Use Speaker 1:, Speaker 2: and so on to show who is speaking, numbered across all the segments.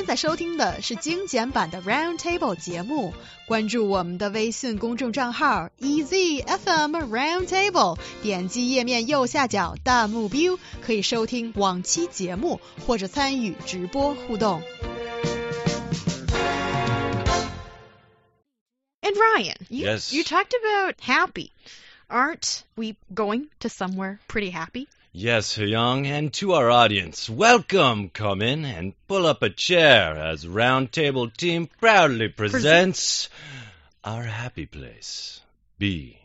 Speaker 1: 现在收听的是精简版的 Round Table 节目，关注我们的微信公众账号 EZFM Round Table，点击页面右下角弹幕 view，可以收听往期节目或者参与直播互动。And Ryan, you,
Speaker 2: Yes.
Speaker 1: you talked about happy. Aren't we going to somewhere pretty happy?
Speaker 2: Yes, Young, and to our audience, welcome. Come in and pull up a chair as Roundtable Team proudly presents our happy place. Be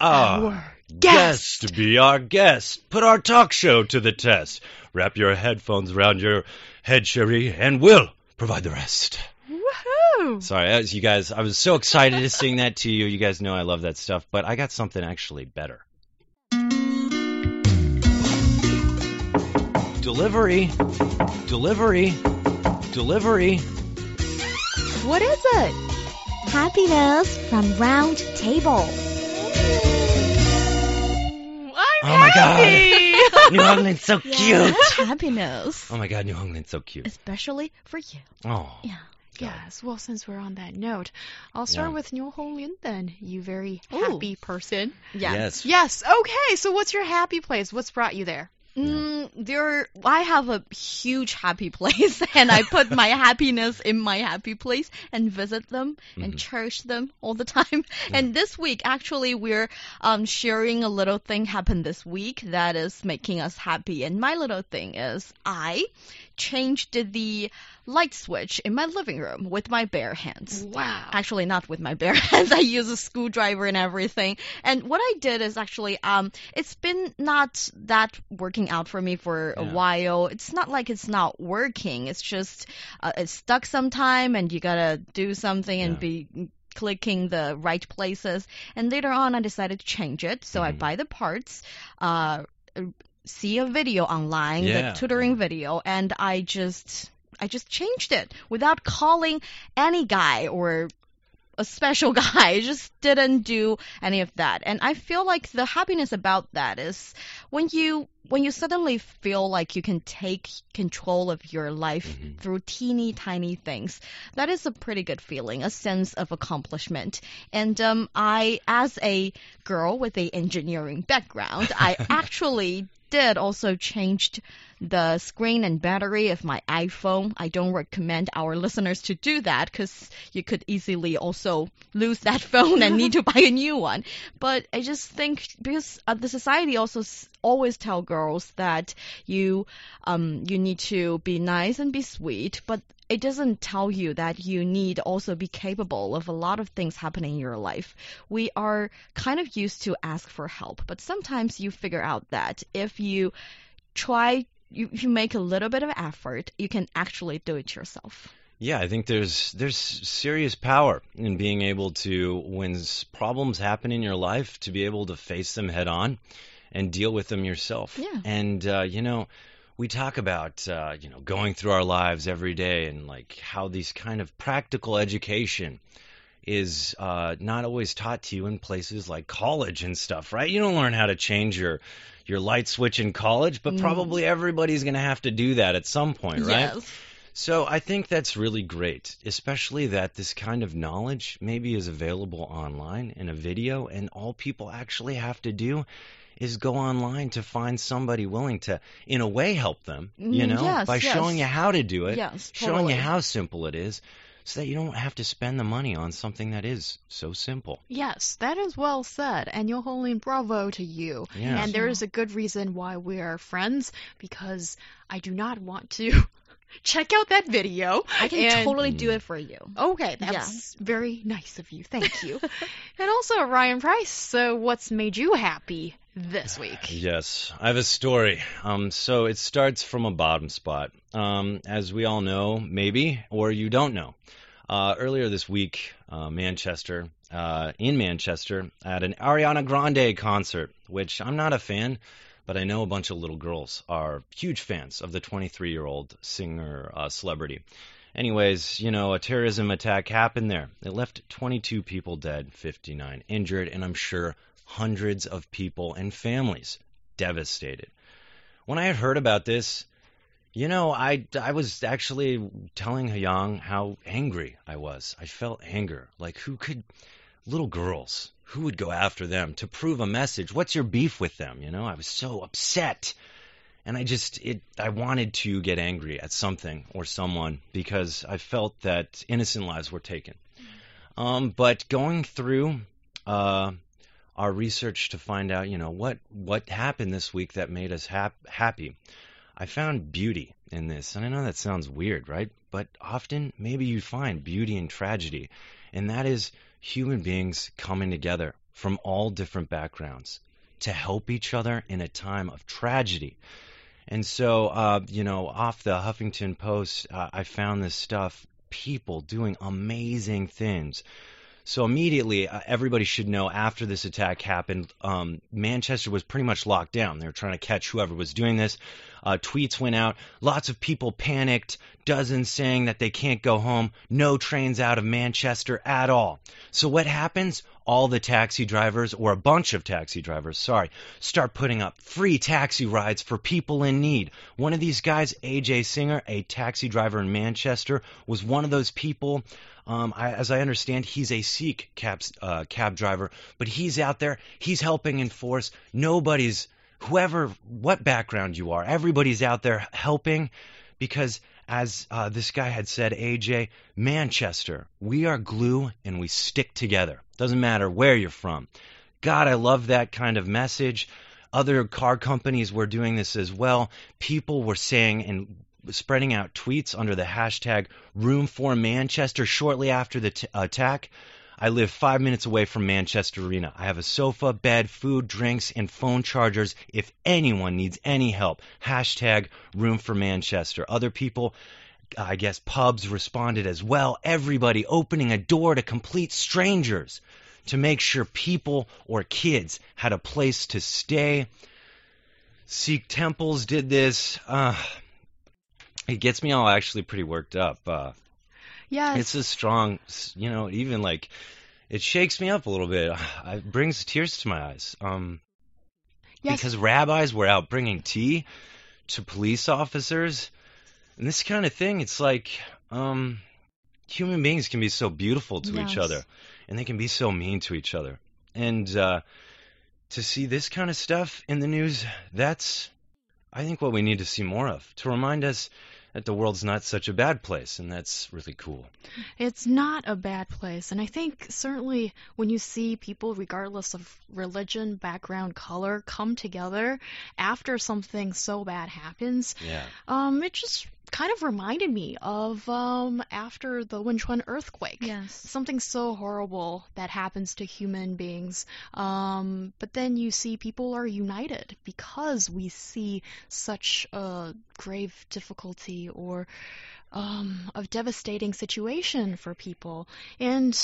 Speaker 2: our,
Speaker 1: Our guest.
Speaker 2: Be our guest. Put our talk show to the test. Wrap your headphones around your head, Cherie, and we'll provide the rest.
Speaker 1: Woohoo!
Speaker 2: Sorry, as you guys, I was so excited to sing that to you. You guys know I love that stuff, but I got something actually better. Delivery, delivery, delivery.
Speaker 1: What is it?
Speaker 3: Happiness from Round Table.
Speaker 1: I'm
Speaker 2: Oh my God.
Speaker 1: happy.
Speaker 2: New England's so cute.
Speaker 3: Happiness.
Speaker 2: Oh my God, New England's so cute.
Speaker 3: Especially for you.
Speaker 2: Oh,
Speaker 3: Yeah.
Speaker 1: Yes, well, since we're on that note, I'll start
Speaker 2: Yeah.
Speaker 1: with New Lin then, you very
Speaker 3: Ooh.
Speaker 1: happy person.
Speaker 2: yes.
Speaker 1: Yes, okay, so what's your happy place? What's brought you there?
Speaker 3: Mm, there, I have a huge happy place, and I put my happiness in my happy place and visit them and
Speaker 2: Mhm.
Speaker 3: cherish them all the time. And this week, actually, we're um, sharing a little thing happened this week that is making us happy. And my little thing is I changed the light switch in my living room with my bare hands.
Speaker 1: Wow.
Speaker 3: Actually, not with my bare hands. I use a screwdriver and everything. And what I did is actually, um, it's been not that working out for me for a while. It's not like it's not working. It's just uh, it's stuck sometime, and you gotta do something and
Speaker 2: Yeah.
Speaker 3: be clicking the right places. And later on, I decided to change it. So I
Speaker 2: Mhm.
Speaker 3: buy the parts. Uh, see a video online,
Speaker 2: Yeah,
Speaker 3: the tutoring video, and I just I just changed it without calling any guy or a special guy. I just didn't do any of that. And I feel like the happiness about that is when you when you suddenly feel like you can take control of your life
Speaker 2: Mhm.
Speaker 3: through teeny tiny things. That is a pretty good feeling, a sense of accomplishment. And um I as a girl with a engineering background, I actually did also changed the screen and battery of my iPhone. I don't recommend our listeners to do that because you could easily also lose that phone and need to buy a new one. But I just think because uh, the society also always tell girls that you um you need to be nice and be sweet, but it doesn't tell you that you need also be capable of a lot of things happening in your life. We are kind of used to ask for help, but sometimes you figure out that if you try you, if you make a little bit of effort, you can actually do it yourself.
Speaker 2: Yeah, I think there's there's serious power in being able to when problems happen in your life to be able to face them head on and deal with them yourself.
Speaker 3: Yeah.
Speaker 2: And uh, you know, we talk about uh, you know going through our lives every day and like how these kind of practical education is uh, not always taught to you in places like college and stuff, right? You don't learn how to change your your light switch in college, but
Speaker 3: Mm.
Speaker 2: probably everybody's going to have to do that at some point, right?
Speaker 3: Yes.
Speaker 2: So I think that's really great, especially that this kind of knowledge maybe is available online in a video, and all people actually have to do is go online to find somebody willing to, in a way, help them, you
Speaker 3: Mm,
Speaker 2: know,
Speaker 3: yes,
Speaker 2: by
Speaker 3: yes.
Speaker 2: showing you how to do it,
Speaker 3: Yes,
Speaker 2: showing you how simple it is, so that you don't have to spend the money on something that is so simple.
Speaker 1: Yes, that is well said. And Yoholin, bravo to you.
Speaker 2: Yes.
Speaker 1: And there is a good reason why we are friends because I do not want to check out that video.
Speaker 3: I can
Speaker 1: and-
Speaker 3: totally do hmm. it for you.
Speaker 1: Okay, that's very nice of you. Thank you. and also, Ryan Price, so what's made you happy this week?
Speaker 2: Yes, I have a story. Um, so it starts from a bottom spot. Um, as we all know, maybe, or you don't know. Uh, earlier this week, uh, Manchester, uh, in Manchester, at an Ariana Grande concert, which I'm not a fan, but I know a bunch of little girls are huge fans of the 23 year old singer uh, celebrity. Anyways, you know, a terrorism attack happened there. It left 22 people dead, 59 injured, and I'm sure hundreds of people and families devastated. When I had heard about this, You know, I, I was actually telling Hyang how angry I was. I felt anger. Like, who could, little girls, who would go after them to prove a message? What's your beef with them? You know, I was so upset. And I just, it, I wanted to get angry at something or someone because I felt that innocent lives were taken. Um, but going through, uh, our research to find out, you know, what, what happened this week that made us hap- happy. I found beauty in this. And I know that sounds weird, right? But often, maybe you find beauty in tragedy. And that is human beings coming together from all different backgrounds to help each other in a time of tragedy. And so, uh, you know, off the Huffington Post, uh, I found this stuff people doing amazing things so immediately, uh, everybody should know after this attack happened, um, Manchester was pretty much locked down. They were trying to catch whoever was doing this. Uh, tweets went out. Lots of people panicked. Dozens saying that they can't go home. No trains out of Manchester at all. So what happens? All the taxi drivers, or a bunch of taxi drivers, sorry, start putting up free taxi rides for people in need. One of these guys, AJ Singer, a taxi driver in Manchester, was one of those people. Um, I, as I understand, he's a Sikh cab, uh, cab driver, but he's out there. He's helping enforce. Nobody's, whoever, what background you are, everybody's out there helping because, as uh, this guy had said, AJ, Manchester, we are glue and we stick together. Doesn't matter where you're from. God, I love that kind of message. Other car companies were doing this as well. People were saying and spreading out tweets under the hashtag Room for Manchester shortly after the t- attack. I live five minutes away from Manchester Arena. I have a sofa, bed, food, drinks, and phone chargers if anyone needs any help. Hashtag Room for Manchester. Other people, I guess pubs responded as well. Everybody opening a door to complete strangers to make sure people or kids had a place to stay. Sikh temples did this. Uh, it gets me all actually pretty worked up. Uh,
Speaker 3: Yes.
Speaker 2: it's a strong, you know, even like it shakes me up a little bit. It brings tears to my eyes. Um,
Speaker 3: yes.
Speaker 2: because rabbis were out bringing tea to police officers, and this kind of thing. It's like um, human beings can be so beautiful to each other, and they can be so mean to each other. And uh, to see this kind of stuff in the news, that's I think what we need to see more of to remind us that the world's not such a bad place, and that's really cool.
Speaker 4: It's not a bad place. And I think certainly when you see people, regardless of religion, background, color, come together after something so bad happens,
Speaker 2: Yeah.
Speaker 4: um, it just kind of reminded me of um, after the Wenchuan earthquake.
Speaker 3: Yes.
Speaker 4: Something so horrible that happens to human beings. Um, but then you see people are united because we see such a grave difficulty or um, a devastating situation for people. And,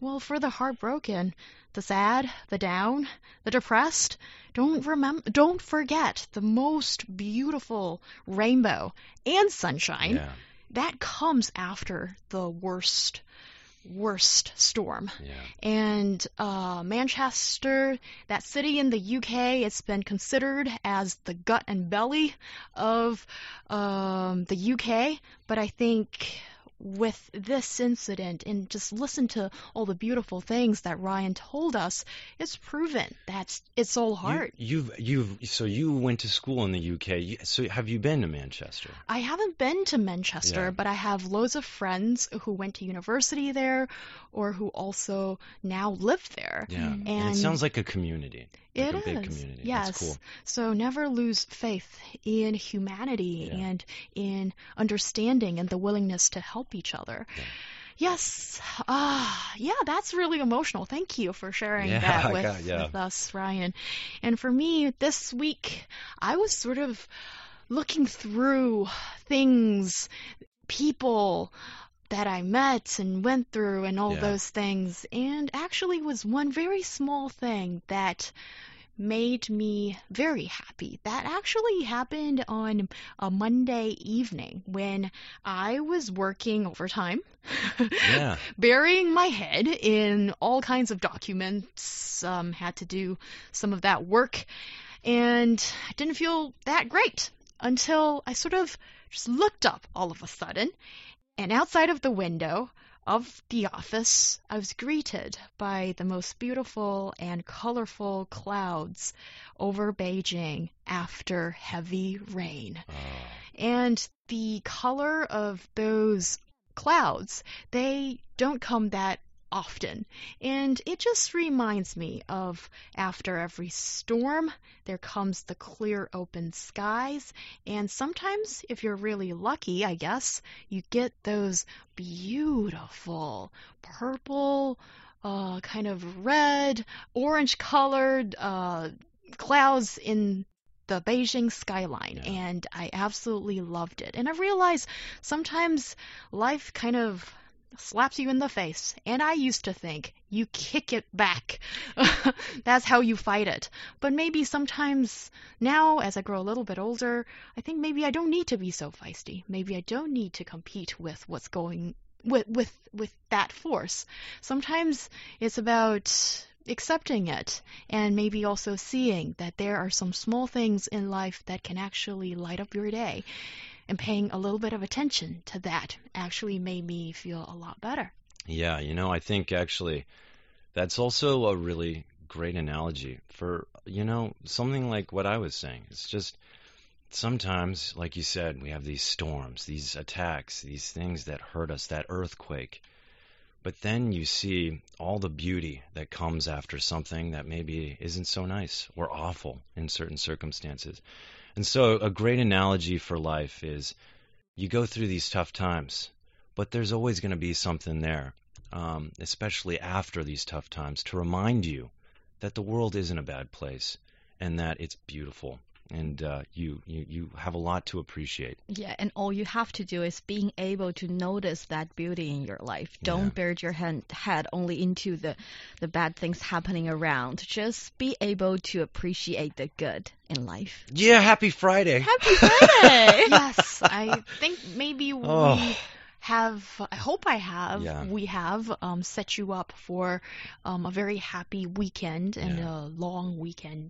Speaker 4: well, for the heartbroken, the sad, the down, the depressed, don't remember, don't forget the most beautiful rainbow and sunshine
Speaker 2: Yeah.
Speaker 4: that comes after the worst, worst storm.
Speaker 2: Yeah.
Speaker 4: And uh, Manchester, that city in the UK, it's been considered as the gut and belly of um, the UK. But I think with this incident and just listen to all the beautiful things that Ryan told us, it's proven that it's all hard.
Speaker 2: You, you've you've so you went to school in the UK. So have you been to Manchester?
Speaker 4: I haven't been to Manchester,
Speaker 2: Yeah.
Speaker 4: but I have loads of friends who went to university there or who also now live there.
Speaker 2: Yeah. And, it sounds like a community. Like
Speaker 4: It
Speaker 2: community.
Speaker 4: Yes.
Speaker 2: Cool.
Speaker 4: So never lose faith in humanity
Speaker 2: Yeah.
Speaker 4: and in understanding and the willingness to help each other.
Speaker 2: Yeah.
Speaker 4: Yes. Ah, yeah, that's really emotional. Thank you for sharing
Speaker 2: Yeah,
Speaker 4: that with,
Speaker 2: yeah.
Speaker 4: with us, Ryan. And for me, this week, I was sort of looking through things, people that I met and went through and all
Speaker 2: Yeah.
Speaker 4: those things, and actually was one very small thing that made me very happy. That actually happened on a Monday evening when I was working overtime.
Speaker 2: Yeah.
Speaker 4: Burying my head in all kinds of documents, um, had to do some of that work, and I didn't feel that great. until I sort of just looked up all of a sudden, and outside of the window of the office, I was greeted by the most beautiful and colorful clouds over Beijing after heavy rain.
Speaker 2: Oh,
Speaker 4: And the color of those clouds, they don't come that often. And it just reminds me of after every storm, there comes the clear open skies. And sometimes, if you're really lucky, I guess, you get those beautiful purple, uh, kind of red, orange colored uh, clouds in the Beijing skyline,
Speaker 2: Yeah.
Speaker 4: and I absolutely loved it. And I realized sometimes life kind of slaps you in the face, and I used to think you kick it back. That's how you fight it. But maybe sometimes now, as I grow a little bit older, I think maybe I don't need to be so feisty. Maybe I don't need to compete with what's going with with with that force. Sometimes it's about accepting it and maybe also seeing that there are some small things in life that can actually light up your day and paying a little bit of attention to that actually made me feel a lot better.
Speaker 2: Yeah, you know, I think actually that's also a really great analogy for, you know, something like what I was saying. It's just sometimes, like you said, we have these storms, these attacks, these things that hurt us, that earthquake. But then you see all the beauty that comes after something that maybe isn't so nice or awful in certain circumstances. And so, a great analogy for life is you go through these tough times, but there's always going to be something there, um, especially after these tough times, to remind you that the world isn't a bad place and that it's beautiful and uh, you, you you have a lot to appreciate.
Speaker 3: Yeah, and all you have to do is being able to notice that beauty in your life. Don't
Speaker 2: Yeah.
Speaker 3: bury your hand, head only into the the bad things happening around. Just be able to appreciate the good in life.
Speaker 2: Yeah, happy Friday.
Speaker 3: Happy Friday!
Speaker 4: yes, I think maybe we
Speaker 2: Oh.
Speaker 4: have, I hope I have,
Speaker 2: Yeah.
Speaker 4: we have um, set you up for um, a very happy weekend and
Speaker 2: Yeah.
Speaker 4: a long weekend